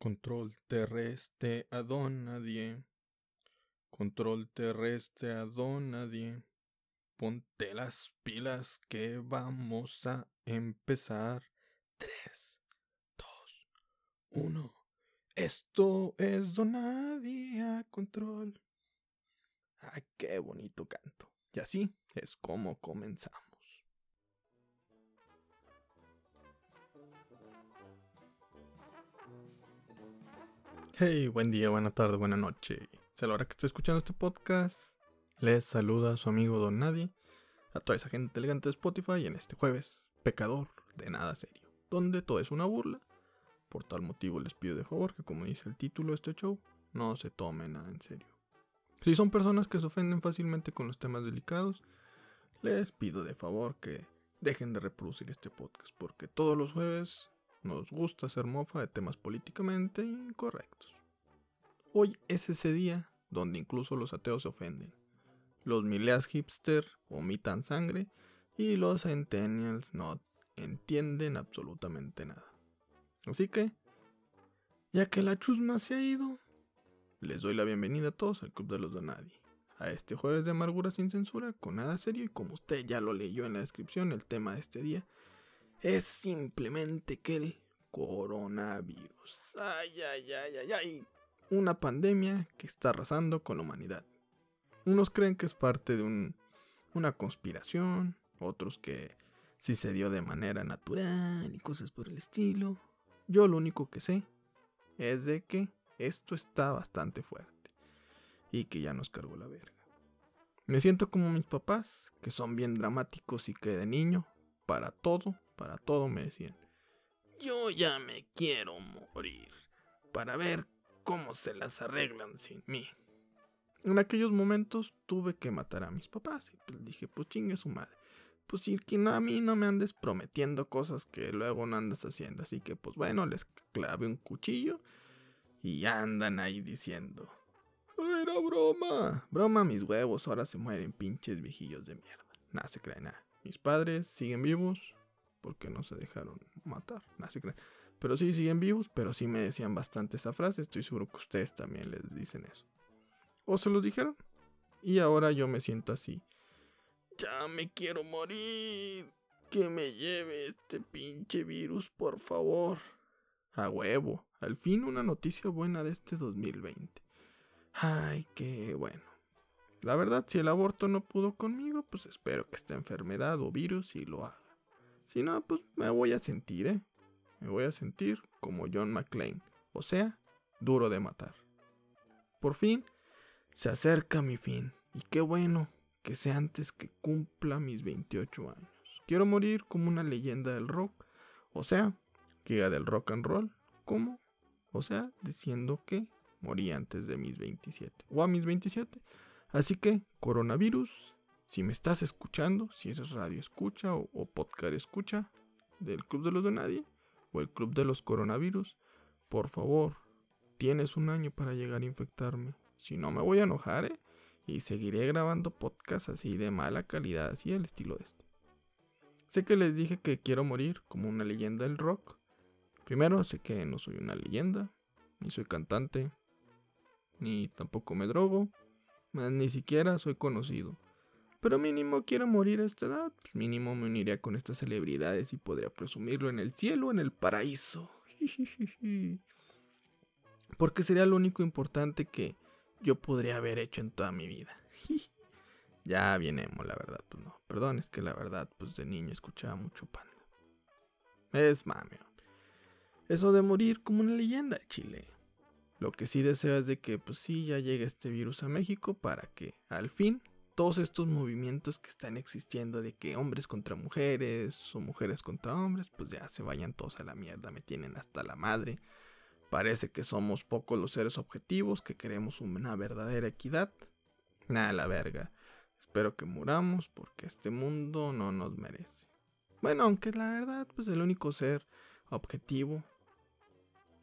Control terrestre a don nadie. Control terrestre a don nadie. Ponte las pilas que vamos a empezar. 3, 2, 1. Esto es Donadia Control. Ah, qué bonito canto. Y así es como comenzamos. Hey, buen día, buena tarde, buena noche. Es la hora que estoy escuchando este podcast. Les saluda su amigo Don Nadie, a toda esa gente elegante de Spotify en este jueves, pecador de nada serio, donde todo es una burla. Por tal motivo les pido de favor que, como dice el título de este show, no se tome nada en serio. Si son personas que se ofenden fácilmente con los temas delicados, les pido de favor que dejen de reproducir este podcast, porque todos los jueves nos gusta hacer mofa de temas políticamente incorrectos. Hoy es ese día donde incluso los ateos se ofenden. Los mileas hipster vomitan sangre y los centennials no entienden absolutamente nada. Así que, ya que la chusma se ha ido, les doy la bienvenida a todos al Club de los Donadi. A este jueves de amargura sin censura, con nada serio y como usted ya lo leyó en la descripción, el tema de este día es simplemente que el coronavirus. Ay, ay, ay, ay, ay. Una pandemia que está arrasando con la humanidad. Unos creen que es parte de un, una conspiración, otros que si se dio de manera natural y cosas por el estilo. Yo lo único que sé es de que esto está bastante fuerte y que ya nos cargó la verga. Me siento como mis papás, que son bien dramáticos y que de niño, para todo, para todo me decían, yo ya me quiero morir, para ver cómo se las arreglan sin mí. En aquellos momentos tuve que matar a mis papás y pues dije, pues chingue su madre. Pues si que no, a mí no me andes prometiendo cosas que luego no andas haciendo. Así que pues bueno, les clavé un cuchillo y andan ahí diciendo. Era broma. Broma mis huevos, ahora se mueren pinches viejillos de mierda. Nada se cree nada. Mis padres siguen vivos, porque no se dejaron matar. Nada se Pero sí siguen vivos, pero sí me decían bastante esa frase. Estoy seguro que ustedes también les dicen eso. O se los dijeron. Y ahora yo me siento así. Ya me quiero morir. Que me lleve este pinche virus, por favor. A huevo. Al fin una noticia buena de este 2020. Ay, qué bueno. La verdad, si el aborto no pudo conmigo, pues espero que esta enfermedad o virus sí lo haga. Si no, pues me voy a sentir, ¿eh? Me voy a sentir como John McClane, o sea, duro de matar. Por fin, se acerca mi fin, y qué bueno que sea antes que cumpla mis 28 años. Quiero morir como una leyenda del rock, o sea, haga del rock and roll, ¿cómo? O sea, diciendo que morí antes de mis 27, o a mis 27. Así que, coronavirus, si me estás escuchando, si eres radio escucha o, podcast escucha del Club de los de Nadie o el Club de los Coronavirus, por favor, tienes un año para llegar a infectarme. Si no me voy a enojar, ¿eh? Y seguiré grabando podcasts así de mala calidad, así al estilo de este. Sé que les dije que quiero morir como una leyenda del rock. Primero, sé que no soy una leyenda, ni soy cantante, ni tampoco me drogo, ni siquiera soy conocido. Pero mínimo quiero morir a esta edad. Pues mínimo me uniría con estas celebridades y podría presumirlo en el cielo o en el paraíso. Porque sería lo único importante que yo podría haber hecho en toda mi vida. ya vienemos, la verdad, pues no. Perdón, es que la verdad, pues de niño escuchaba mucho panda. Es mame. Eso de morir como una leyenda Chile. Lo que sí deseo es de que, pues sí, ya llegue este virus a México para que al fin todos estos movimientos que están existiendo de que hombres contra mujeres o mujeres contra hombres, pues ya se vayan todos a la mierda, me tienen hasta la madre. Parece que somos pocos los seres objetivos, que queremos una verdadera equidad. Nada, la verga. Espero que muramos porque este mundo no nos merece. Bueno, aunque la verdad, pues el único ser objetivo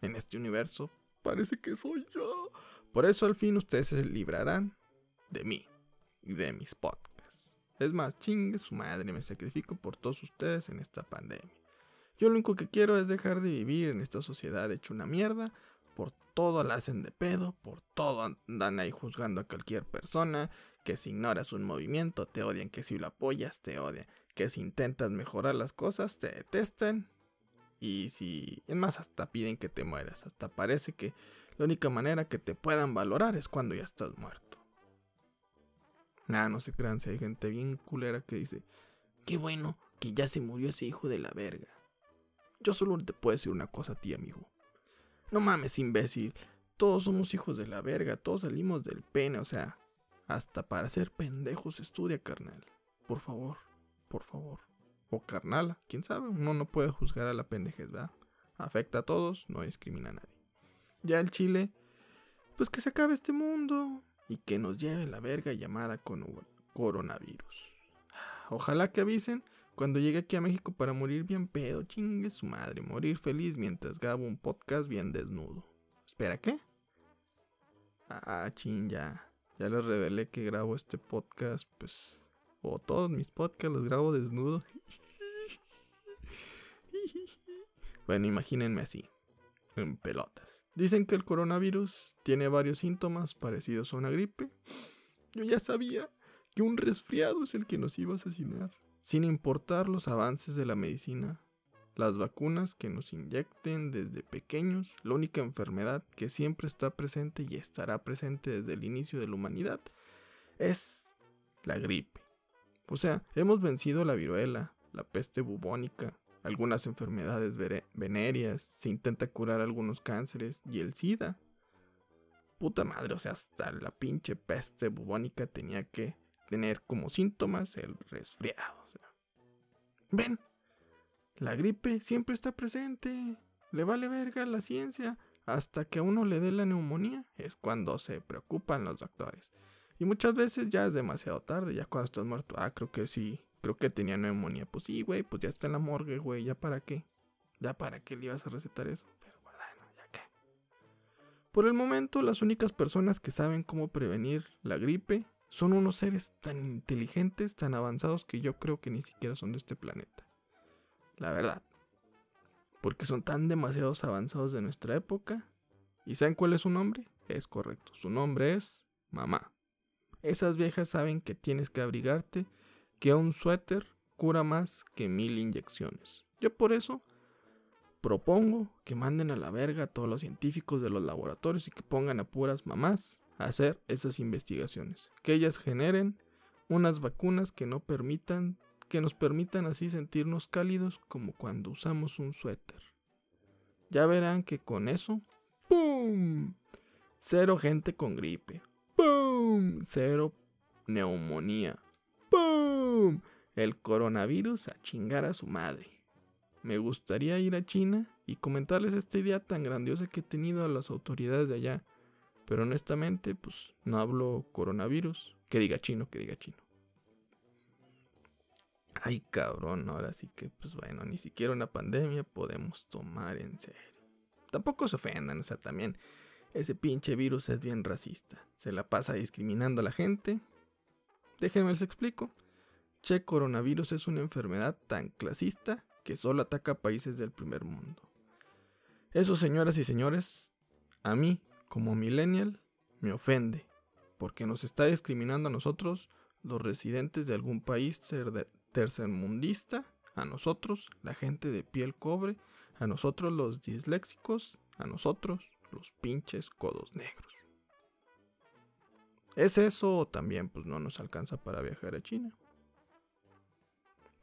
en este universo parece que soy yo. Por eso al fin ustedes se librarán de mí de mis podcasts. Es más, chingue su madre, me sacrifico por todos ustedes en esta pandemia. Yo lo único que quiero es dejar de vivir en esta sociedad hecha una mierda por todo la hacen de pedo, por todo andan ahí juzgando a cualquier persona, que si ignoras un movimiento te odian, que si lo apoyas te odian, que si intentas mejorar las cosas te detestan y si es más hasta piden que te mueras, hasta parece que la única manera que te puedan valorar es cuando ya estás muerto. Nada, no se crean si hay gente bien culera que dice, qué bueno que ya se murió ese hijo de la verga. Yo solo te puedo decir una cosa a ti, amigo. No mames, imbécil. Todos somos hijos de la verga, todos salimos del pene, o sea, hasta para ser pendejos estudia, carnal. Por favor, por favor. O carnala, quién sabe, uno no puede juzgar a la pendejez, ¿verdad? Afecta a todos, no discrimina a nadie. Ya el Chile, pues que se acabe este mundo y que nos lleve la verga llamada con coronavirus. Ojalá que avisen cuando llegue aquí a México para morir bien pedo, chingue su madre, morir feliz mientras grabo un podcast bien desnudo. Espera, ¿qué? Ah, ching, ya. Ya les revelé que grabo este podcast, pues. O todos mis podcasts los grabo desnudo. bueno, imagínense así. En pelotas. Dicen que el coronavirus tiene varios síntomas parecidos a una gripe. Yo ya sabía que un resfriado es el que nos iba a asesinar sin importar los avances de la medicina, las vacunas que nos inyecten desde pequeños, la única enfermedad que siempre está presente y estará presente desde el inicio de la humanidad es la gripe. O sea, hemos vencido la viruela, la peste bubónica, algunas enfermedades venéreas, se intenta curar algunos cánceres y el SIDA. Puta madre, o sea, hasta la pinche peste bubónica tenía que tener como síntomas el resfriado. Ven, la gripe siempre está presente. Le vale verga la ciencia. Hasta que a uno le dé la neumonía es cuando se preocupan los doctores. Y muchas veces ya es demasiado tarde, ya cuando estás muerto. Ah, creo que sí, creo que tenía neumonía. Pues sí, güey, pues ya está en la morgue, güey, ya para qué. Ya para qué le ibas a recetar eso. Pero bueno, ya qué. Por el momento, las únicas personas que saben cómo prevenir la gripe son unos seres tan inteligentes, tan avanzados que yo creo que ni siquiera son de este planeta. La verdad. Porque son tan demasiados avanzados de nuestra época. ¿Y saben cuál es su nombre? Es correcto, su nombre es mamá. Esas viejas saben que tienes que abrigarte, que un suéter cura más que mil inyecciones. Yo por eso propongo que manden a la verga a todos los científicos de los laboratorios y que pongan a puras mamás hacer esas investigaciones, que ellas generen unas vacunas que no permitan que nos permitan así sentirnos cálidos como cuando usamos un suéter. Ya verán que con eso, ¡pum! Cero gente con gripe. ¡Pum! Cero neumonía. El coronavirus a chingar a su madre. Me gustaría ir a China y comentarles esta idea tan grandiosa que he tenido a las autoridades de allá pero honestamente, pues no hablo coronavirus. Que diga chino, que diga chino. Ay, cabrón, ahora sí que, pues bueno, ni siquiera una pandemia podemos tomar en serio. Tampoco se ofendan, o sea, también ese pinche virus es bien racista. Se la pasa discriminando a la gente. Déjenme les explico. Che, coronavirus es una enfermedad tan clasista que solo ataca a países del primer mundo. Eso, señoras y señores, a mí como millennial, me ofende, porque nos está discriminando a nosotros, los residentes de algún país tercermundista, a nosotros, la gente de piel cobre, a nosotros los disléxicos, a nosotros, los pinches codos negros. ¿Es eso o también pues no nos alcanza para viajar a China?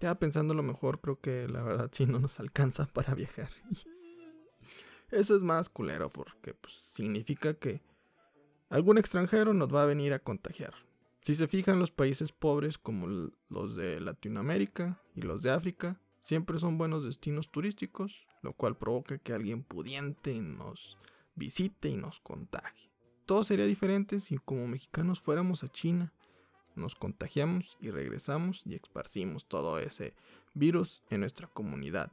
Ya pensando lo mejor, creo que la verdad sí no nos alcanza para viajar. Eso es más culero porque pues, significa que algún extranjero nos va a venir a contagiar. Si se fijan, los países pobres como los de Latinoamérica y los de África siempre son buenos destinos turísticos, lo cual provoca que alguien pudiente nos visite y nos contagie. Todo sería diferente si como mexicanos fuéramos a China, nos contagiamos y regresamos y esparcimos todo ese virus en nuestra comunidad.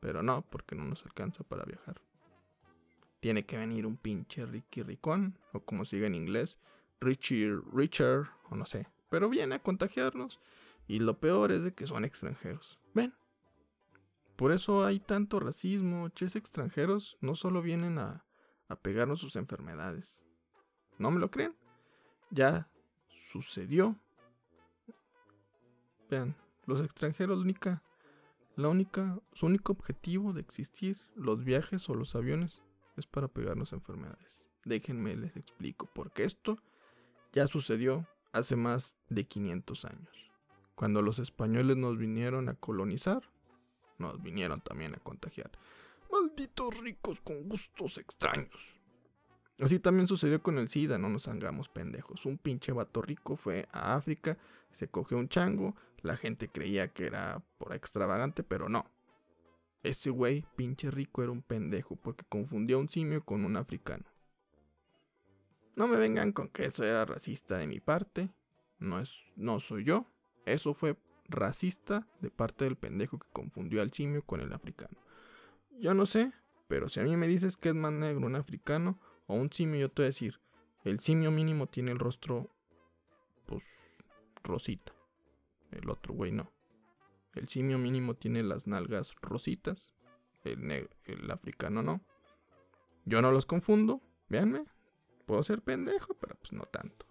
Pero no, porque no nos alcanza para viajar tiene que venir un pinche Ricky Ricón, o como sigue en inglés, Richie Richard, o no sé, pero viene a contagiarnos. Y lo peor es de que son extranjeros. Ven. Por eso hay tanto racismo. Ches extranjeros no solo vienen a, a pegarnos sus enfermedades. ¿No me lo creen? Ya sucedió. Vean, los extranjeros, única, la única, su único objetivo de existir, los viajes o los aviones, es para pegarnos enfermedades. Déjenme les explico, porque esto ya sucedió hace más de 500 años. Cuando los españoles nos vinieron a colonizar, nos vinieron también a contagiar. Malditos ricos con gustos extraños. Así también sucedió con el SIDA, no nos hagamos pendejos. Un pinche vato rico fue a África, se cogió un chango, la gente creía que era por extravagante, pero no. Ese güey, pinche rico, era un pendejo porque confundió a un simio con un africano. No me vengan con que eso era racista de mi parte. No es, no soy yo. Eso fue racista de parte del pendejo que confundió al simio con el africano. Yo no sé, pero si a mí me dices que es más negro un africano o un simio, yo te voy a decir, el simio mínimo tiene el rostro, pues, rosita. El otro güey no. El simio mínimo tiene las nalgas rositas. El, africano no. Yo no los confundo. Véanme. Puedo ser pendejo, pero pues no tanto.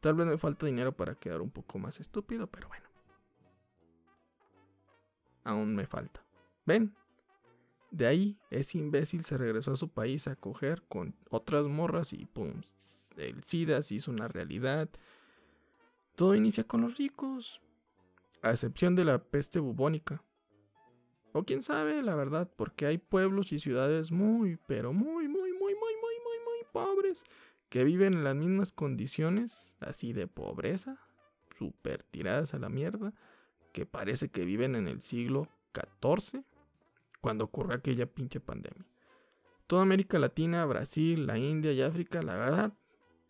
Tal vez me falta dinero para quedar un poco más estúpido, pero bueno. Aún me falta. ¿Ven? De ahí, ese imbécil se regresó a su país a coger con otras morras y pum, el SIDA se hizo una realidad. Todo inicia con los ricos, a excepción de la peste bubónica. O quién sabe, la verdad, porque hay pueblos y ciudades muy, pero muy, muy, muy, muy, muy, muy, muy pobres que viven en las mismas condiciones, así de pobreza, súper tiradas a la mierda, que parece que viven en el siglo XIV cuando ocurrió aquella pinche pandemia. Toda América Latina, Brasil, la India y África, la verdad,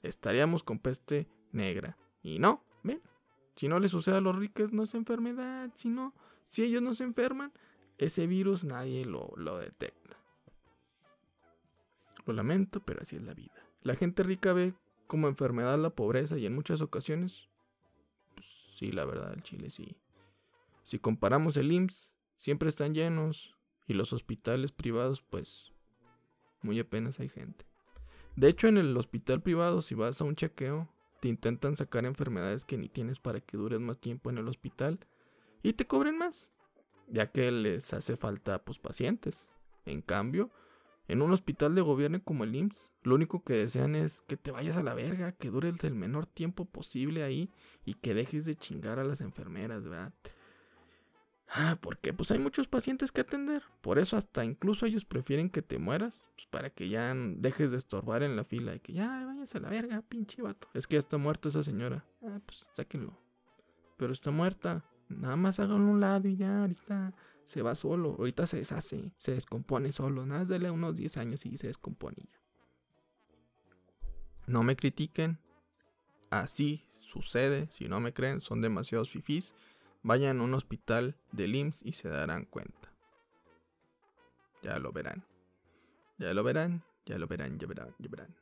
estaríamos con peste negra. Y no, ven, si no le sucede a los ricos no es enfermedad, si no, si ellos no se enferman, ese virus nadie lo, lo detecta. Lo lamento, pero así es la vida. La gente rica ve como enfermedad la pobreza y en muchas ocasiones, pues, sí, la verdad, el Chile sí. Si comparamos el IMSS, siempre están llenos, y los hospitales privados, pues, muy apenas hay gente. De hecho, en el hospital privado, si vas a un chequeo, te intentan sacar enfermedades que ni tienes para que dures más tiempo en el hospital y te cobren más, ya que les hace falta pues pacientes. En cambio, en un hospital de gobierno como el IMSS, lo único que desean es que te vayas a la verga, que dures el menor tiempo posible ahí y que dejes de chingar a las enfermeras, ¿verdad? Ah, porque pues hay muchos pacientes que atender. Por eso hasta incluso ellos prefieren que te mueras. Pues, para que ya dejes de estorbar en la fila. Y que ya vayas a la verga, pinche vato. Es que ya está muerta esa señora. Ah, pues sáquenlo. Pero está muerta. Nada más háganlo a un lado y ya ahorita se va solo. Ahorita se deshace. Se descompone solo. Nada, dale unos 10 años y se descompone ya. No me critiquen. Así sucede. Si no me creen, son demasiados fifís. Vayan a un hospital del IMSS y se darán cuenta. Ya lo verán. Ya lo verán, ya lo verán, ya verán, ya verán.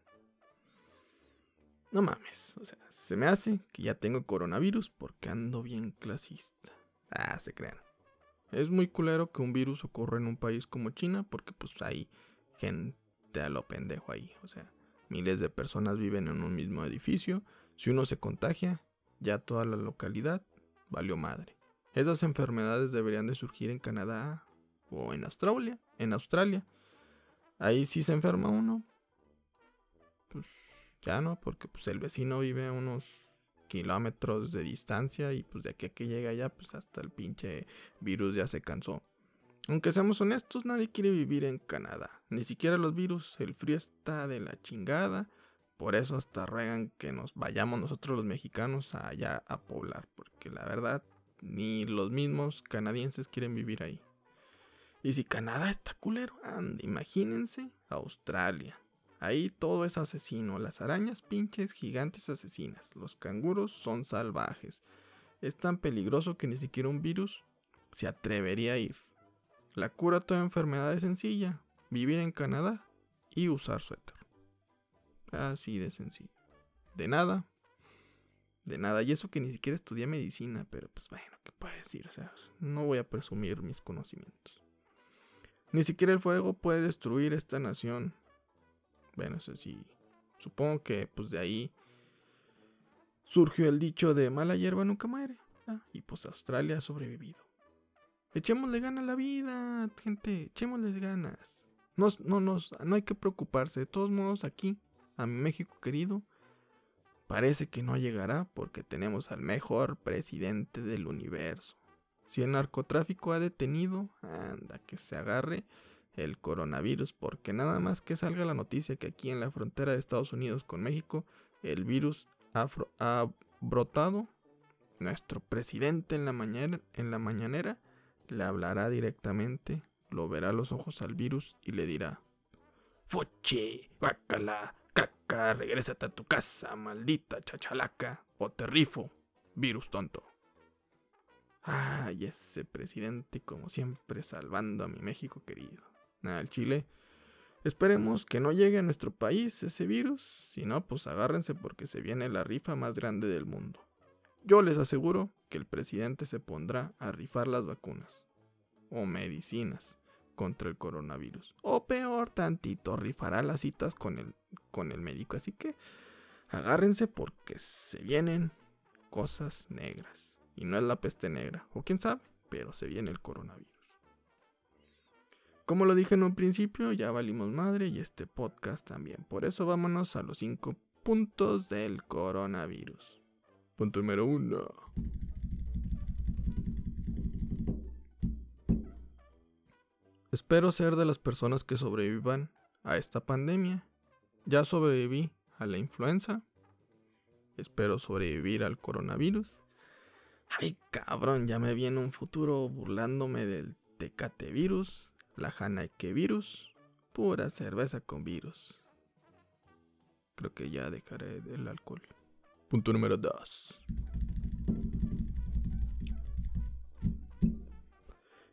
No mames, o sea, se me hace que ya tengo coronavirus porque ando bien clasista. Ah, se crean. Es muy culero que un virus ocurra en un país como China porque pues hay gente a lo pendejo ahí. O sea, miles de personas viven en un mismo edificio. Si uno se contagia, ya toda la localidad valió madre. Esas enfermedades deberían de surgir en Canadá o en Australia, en Australia. Ahí sí se enferma uno. Pues ya no, porque pues el vecino vive a unos kilómetros de distancia y pues de aquí a que llega allá, pues hasta el pinche virus ya se cansó. Aunque seamos honestos, nadie quiere vivir en Canadá. Ni siquiera los virus, el frío está de la chingada. Por eso hasta ruegan que nos vayamos nosotros los mexicanos allá a poblar. Porque la verdad, ni los mismos canadienses quieren vivir ahí. Y si Canadá está culero, anda, imagínense Australia. Ahí todo es asesino. Las arañas pinches gigantes asesinas. Los canguros son salvajes. Es tan peligroso que ni siquiera un virus se atrevería a ir. La cura a toda enfermedad es sencilla. Vivir en Canadá y usar suéter. Así de sencillo. De nada. De nada. Y eso que ni siquiera estudié medicina. Pero pues bueno, ¿qué puedo decir? O sea, no voy a presumir mis conocimientos. Ni siquiera el fuego puede destruir esta nación. Bueno, eso sí. Supongo que pues de ahí surgió el dicho de mala hierba nunca muere. Ah, y pues Australia ha sobrevivido. Echémosle ganas a la vida, gente, echémosle ganas. No, no, no hay que preocuparse. De todos modos, aquí, a mi México querido, parece que no llegará porque tenemos al mejor presidente del universo. Si el narcotráfico ha detenido, anda, que se agarre el coronavirus, porque nada más que salga la noticia que aquí en la frontera de Estados Unidos con México, el virus ha brotado, nuestro presidente en la, mañana, en la mañanera le hablará directamente, lo verá los ojos al virus y le dirá, Fuchi, guacala, caca, regrésate a tu casa, maldita chachalaca, o te rifo, virus tonto. Ay, ese presidente como siempre salvando a mi México querido. Al Chile. Esperemos que no llegue a nuestro país ese virus, si no, pues agárrense porque se viene la rifa más grande del mundo. Yo les aseguro que el presidente se pondrá a rifar las vacunas o medicinas contra el coronavirus. O peor tantito, rifará las citas con el, con el médico. Así que agárrense porque se vienen cosas negras. Y no es la peste negra, o quién sabe, pero se viene el coronavirus. Como lo dije en un principio, ya valimos madre y este podcast también. Por eso vámonos a los 5 puntos del coronavirus. Punto número 1. Espero ser de las personas que sobrevivan a esta pandemia. Ya sobreviví a la influenza. Espero sobrevivir al coronavirus. Ay, cabrón, ya me viene un futuro burlándome del tecate virus la que Virus, pura cerveza con virus. Creo que ya dejaré el alcohol. Punto número 2.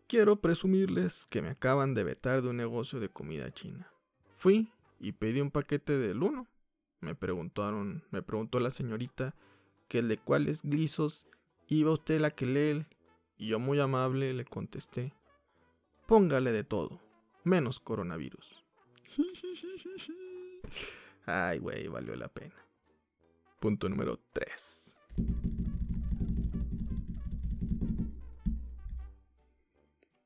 Quiero presumirles que me acaban de vetar de un negocio de comida china. Fui y pedí un paquete del uno. Me preguntaron, me preguntó la señorita que el de cuáles glisos iba usted la que lee y yo muy amable le contesté Póngale de todo, menos coronavirus. Ay, güey, valió la pena. Punto número 3.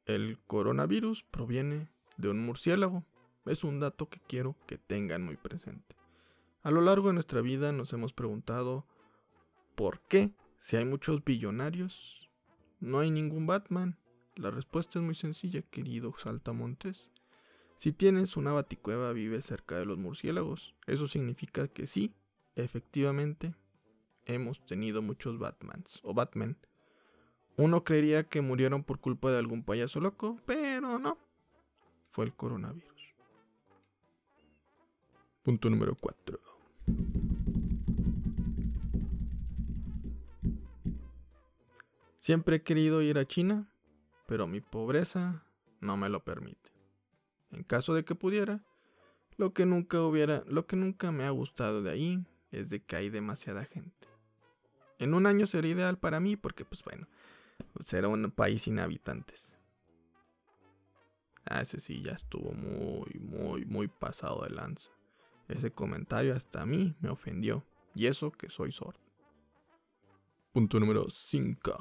El coronavirus proviene de un murciélago. Es un dato que quiero que tengan muy presente. A lo largo de nuestra vida nos hemos preguntado ¿por qué si hay muchos billonarios no hay ningún Batman? La respuesta es muy sencilla, querido saltamontes. Si tienes una baticueva, vive cerca de los murciélagos. Eso significa que sí, efectivamente, hemos tenido muchos Batmans o Batman. Uno creería que murieron por culpa de algún payaso loco, pero no. Fue el coronavirus. Punto número 4. Siempre he querido ir a China, pero mi pobreza no me lo permite. En caso de que pudiera, lo que nunca hubiera, lo que nunca me ha gustado de ahí es de que hay demasiada gente. En un año sería ideal para mí porque pues bueno, será un país sin habitantes. Ah, ese sí ya estuvo muy, muy, muy pasado de lanza. Ese comentario hasta a mí me ofendió. Y eso que soy sordo. Punto número 5.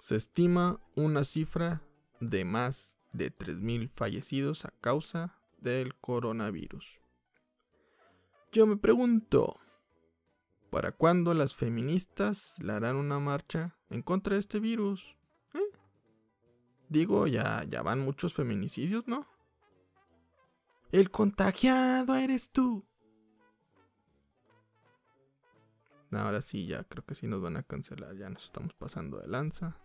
Se estima una cifra de más de 3.000 fallecidos a causa del coronavirus. Yo me pregunto, ¿para cuándo las feministas le harán una marcha en contra de este virus? ¿Eh? Digo, ya, ya van muchos feminicidios, ¿no? El contagiado eres tú. Ahora sí, ya creo que sí nos van a cancelar, ya nos estamos pasando de lanza.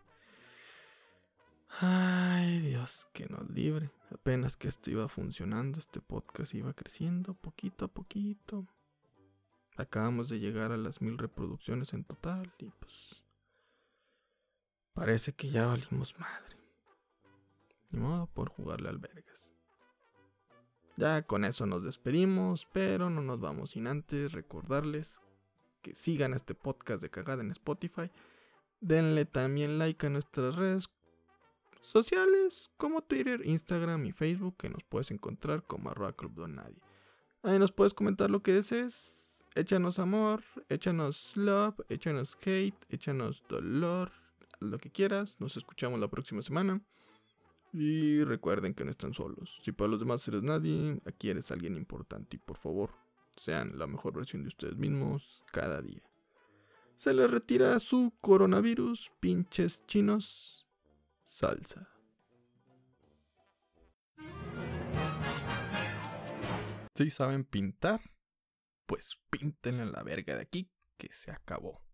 Ay, Dios, que nos libre. Apenas que esto iba funcionando, este podcast iba creciendo poquito a poquito. Acabamos de llegar a las mil reproducciones en total y pues parece que ya valimos madre. Ni modo por jugarle albergas. Ya con eso nos despedimos, pero no nos vamos sin antes recordarles que sigan este podcast de cagada en Spotify. Denle también like a nuestras redes sociales como Twitter, Instagram y Facebook que nos puedes encontrar como arroba club don nadie. Ahí nos puedes comentar lo que desees. Échanos amor, échanos love, échanos hate, échanos dolor, lo que quieras. Nos escuchamos la próxima semana. Y recuerden que no están solos. Si para los demás eres nadie, aquí eres alguien importante. Y por favor, sean la mejor versión de ustedes mismos cada día. Se les retira su coronavirus, pinches chinos, salsa. Si saben pintar, pues píntenle la verga de aquí que se acabó.